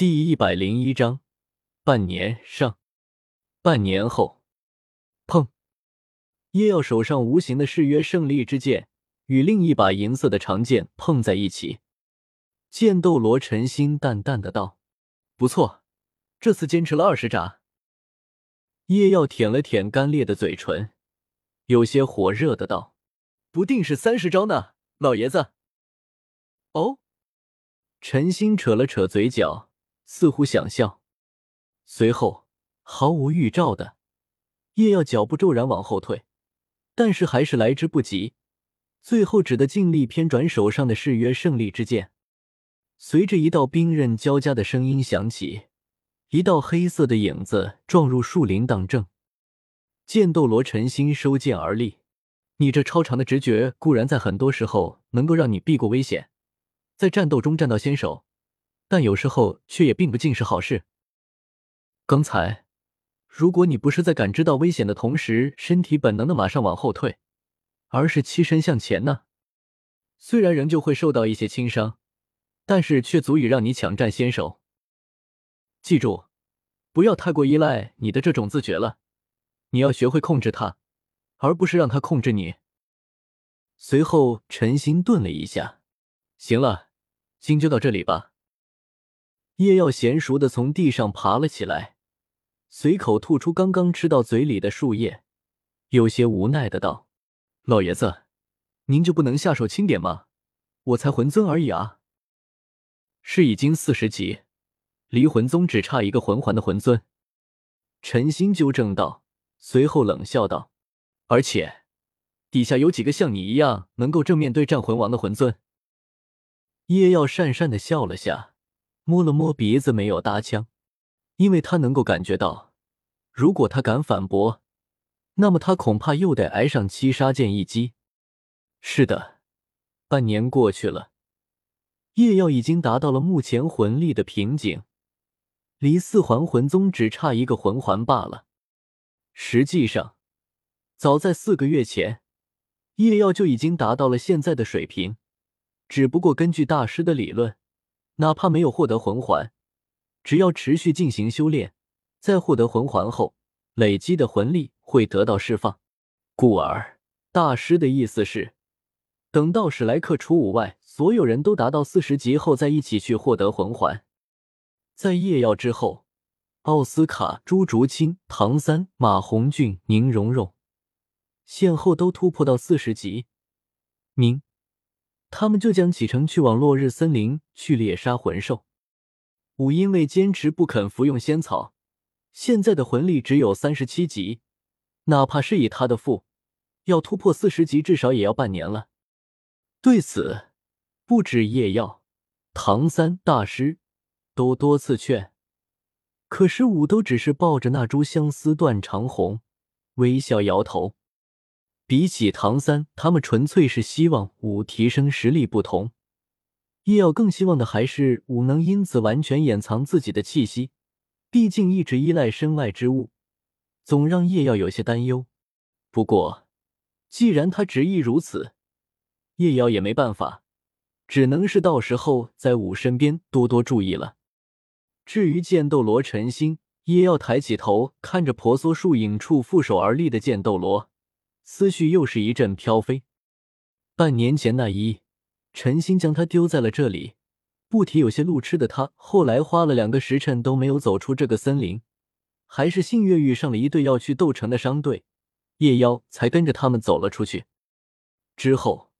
第一百零一章，半年上，半年后，砰！叶耀手上无形的誓约胜利之剑与另一把银色的长剑碰在一起。剑斗罗陈心淡淡的道：“不错，这次坚持了二十闸。”叶耀舔了舔干裂的嘴唇，有些火热的道：“不定是三十招呢，老爷子。”哦，陈心扯了扯嘴角。似乎想笑，随后毫无预兆的，叶耀脚步骤然往后退，但是还是来之不及，最后只得尽力偏转手上的誓约胜利之剑。随着一道兵刃交加的声音响起，一道黑色的影子撞入树林当正。剑斗罗陈心收剑而立，你这超长的直觉固然在很多时候能够让你避过危险，在战斗中占到先手。但有时候却也并不尽是好事。刚才，如果你不是在感知到危险的同时，身体本能的马上往后退，而是栖身向前呢？虽然仍旧会受到一些轻伤，但是却足以让你抢占先手。记住，不要太过依赖你的这种自觉了，你要学会控制它，而不是让它控制你。随后，陈心顿了一下，行了，今就到这里吧。叶耀娴熟的从地上爬了起来，随口吐出刚刚吃到嘴里的树叶，有些无奈的道：“老爷子，您就不能下手轻点吗？我才魂尊而已啊！”是已经四十级，离魂宗只差一个魂环的魂尊。陈心纠正道，随后冷笑道：“而且，底下有几个像你一样能够正面对战魂王的魂尊。”叶耀讪讪的笑了下。摸了摸鼻子，没有搭腔，因为他能够感觉到，如果他敢反驳，那么他恐怕又得挨上七杀剑一击。是的，半年过去了，叶耀已经达到了目前魂力的瓶颈，离四环魂宗只差一个魂环罢了。实际上，早在四个月前，叶耀就已经达到了现在的水平，只不过根据大师的理论。哪怕没有获得魂环，只要持续进行修炼，在获得魂环后，累积的魂力会得到释放。故而，大师的意思是，等到史莱克除五外所有人都达到四十级后，再一起去获得魂环。在夜耀之后，奥斯卡、朱竹清、唐三、马红俊、宁荣荣先后都突破到四十级。明。他们就将启程去往落日森林去猎杀魂兽。武因为坚持不肯服用仙草，现在的魂力只有三十七级，哪怕是以他的父，要突破四十级，至少也要半年了。对此，不止叶耀、唐三大师都多次劝，可是武都只是抱着那株相思断肠红，微笑摇头。比起唐三，他们纯粹是希望武提升实力不同。叶耀更希望的还是武能因此完全掩藏自己的气息，毕竟一直依赖身外之物，总让叶耀有些担忧。不过，既然他执意如此，叶耀也没办法，只能是到时候在武身边多多注意了。至于剑斗罗陈星，叶耀抬起头看着婆娑树影处负手而立的剑斗罗。思绪又是一阵飘飞。半年前那一夜，陈心将他丢在了这里，不提有些路痴的他，后来花了两个时辰都没有走出这个森林，还是幸运遇上了一队要去斗城的商队，夜妖才跟着他们走了出去。之后，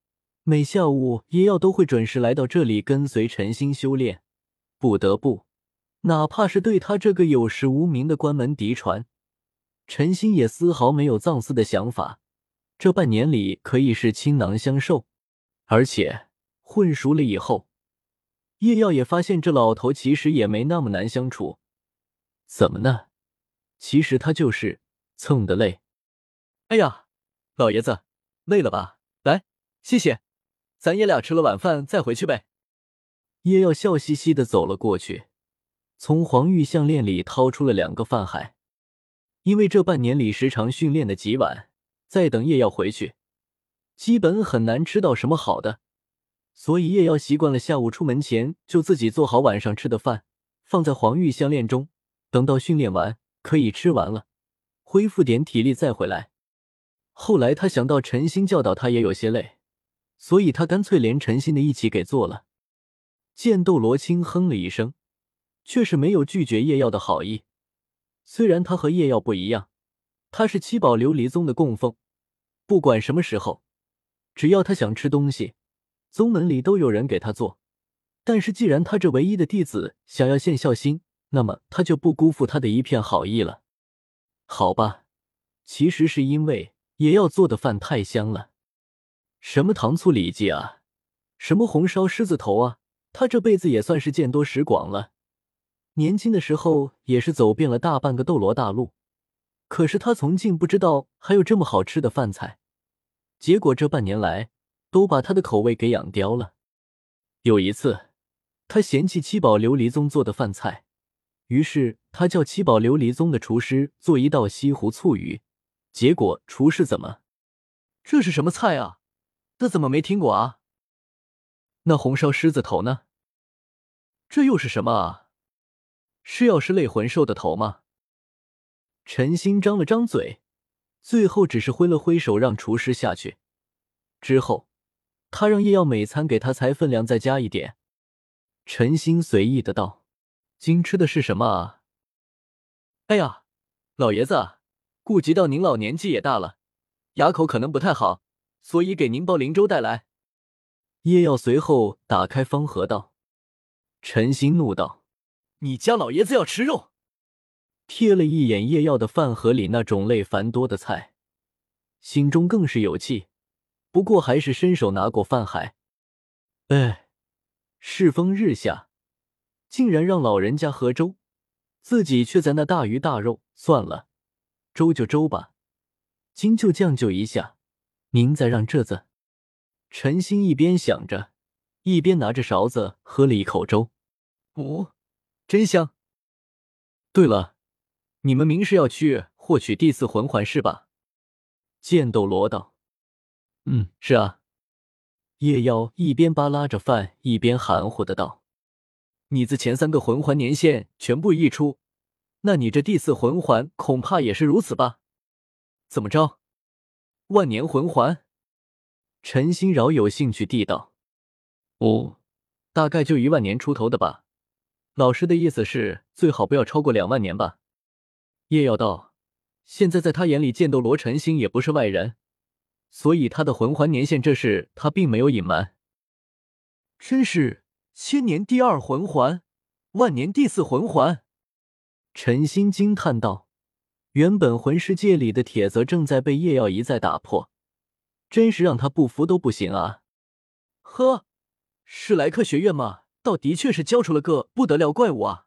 每下午夜妖都会准时来到这里跟随陈心修炼。不得不，哪怕是对他这个有实无名的关门嫡传，陈心也丝毫没有藏私的想法。这半年里可以是倾囊相授，而且混熟了以后，叶耀也发现这老头其实也没那么难相处。怎么呢？其实他就是蹭的累。哎呀，老爷子，累了吧？来，谢谢，咱爷俩吃了晚饭再回去呗。叶耀笑嘻嘻的走了过去，从黄玉项链里掏出了两个饭海，因为这半年里时常训练的极晚。再等叶耀回去，基本很难吃到什么好的，所以叶耀习惯了下午出门前就自己做好晚上吃的饭，放在黄玉项链中，等到训练完可以吃完了，恢复点体力再回来。后来他想到陈心教导他也有些累，所以他干脆连陈心的一起给做了。剑斗罗轻哼了一声，却是没有拒绝叶耀的好意。虽然他和叶耀不一样，他是七宝琉璃宗的供奉，不管什么时候，只要他想吃东西，宗门里都有人给他做。但是既然他这唯一的弟子想要献孝心，那么他就不辜负他的一片好意了。好吧，其实是因为也要做的饭太香了，什么糖醋里脊啊，什么红烧狮子头啊。他这辈子也算是见多识广了，年轻的时候也是走遍了大半个斗罗大陆，可是他从竟不知道还有这么好吃的饭菜，结果这半年来都把他的口味给养刁了。有一次，他嫌弃七宝琉璃宗做的饭菜，于是他叫七宝琉璃宗的厨师做一道西湖醋鱼，结果厨师怎么？这是什么菜啊？这怎么没听过啊？那红烧狮子头呢？这又是什么啊？是要是类魂兽的头吗？陈心张了张嘴，最后只是挥了挥手让厨师下去。之后，他让叶耀每餐给他菜分量再加一点。陈心随意的道：“今吃的是什么啊？”哎呀，老爷子，顾及到您老年纪也大了，牙口可能不太好，所以给您包灵粥带来。叶耀随后打开方盒道：“陈心怒道，你家老爷子要吃肉？”瞥了一眼叶耀的饭盒里那种类繁多的菜，心中更是有气。不过还是伸手拿过饭海。哎，世风日下，竟然让老人家喝粥，自己却在那大鱼大肉。算了，粥就粥吧，今就将就一下，您再让这子。陈心一边想着，一边拿着勺子喝了一口粥。哦，真香。对了，你们明是要去获取第四魂环是吧？剑斗罗道。嗯，是啊。叶妖一边扒拉着饭，一边含糊的道：“你自前三个魂环年限全部溢出，那你这第四魂环恐怕也是如此吧？怎么着？万年魂环？”陈心饶有兴趣地道：“哦，大概就一万年出头的吧。老师的意思是最好不要超过两万年吧。”叶耀道：“现在在他眼里，剑斗罗陈心也不是外人，所以他的魂环年限这事他并没有隐瞒。真是千年第二魂环，万年第四魂环。”陈心惊叹道：“原本魂世界里的铁则正在被叶耀一再打破。”真是让他不服都不行啊！呵，史莱克学院嘛，倒的确是教出了个不得了怪物啊！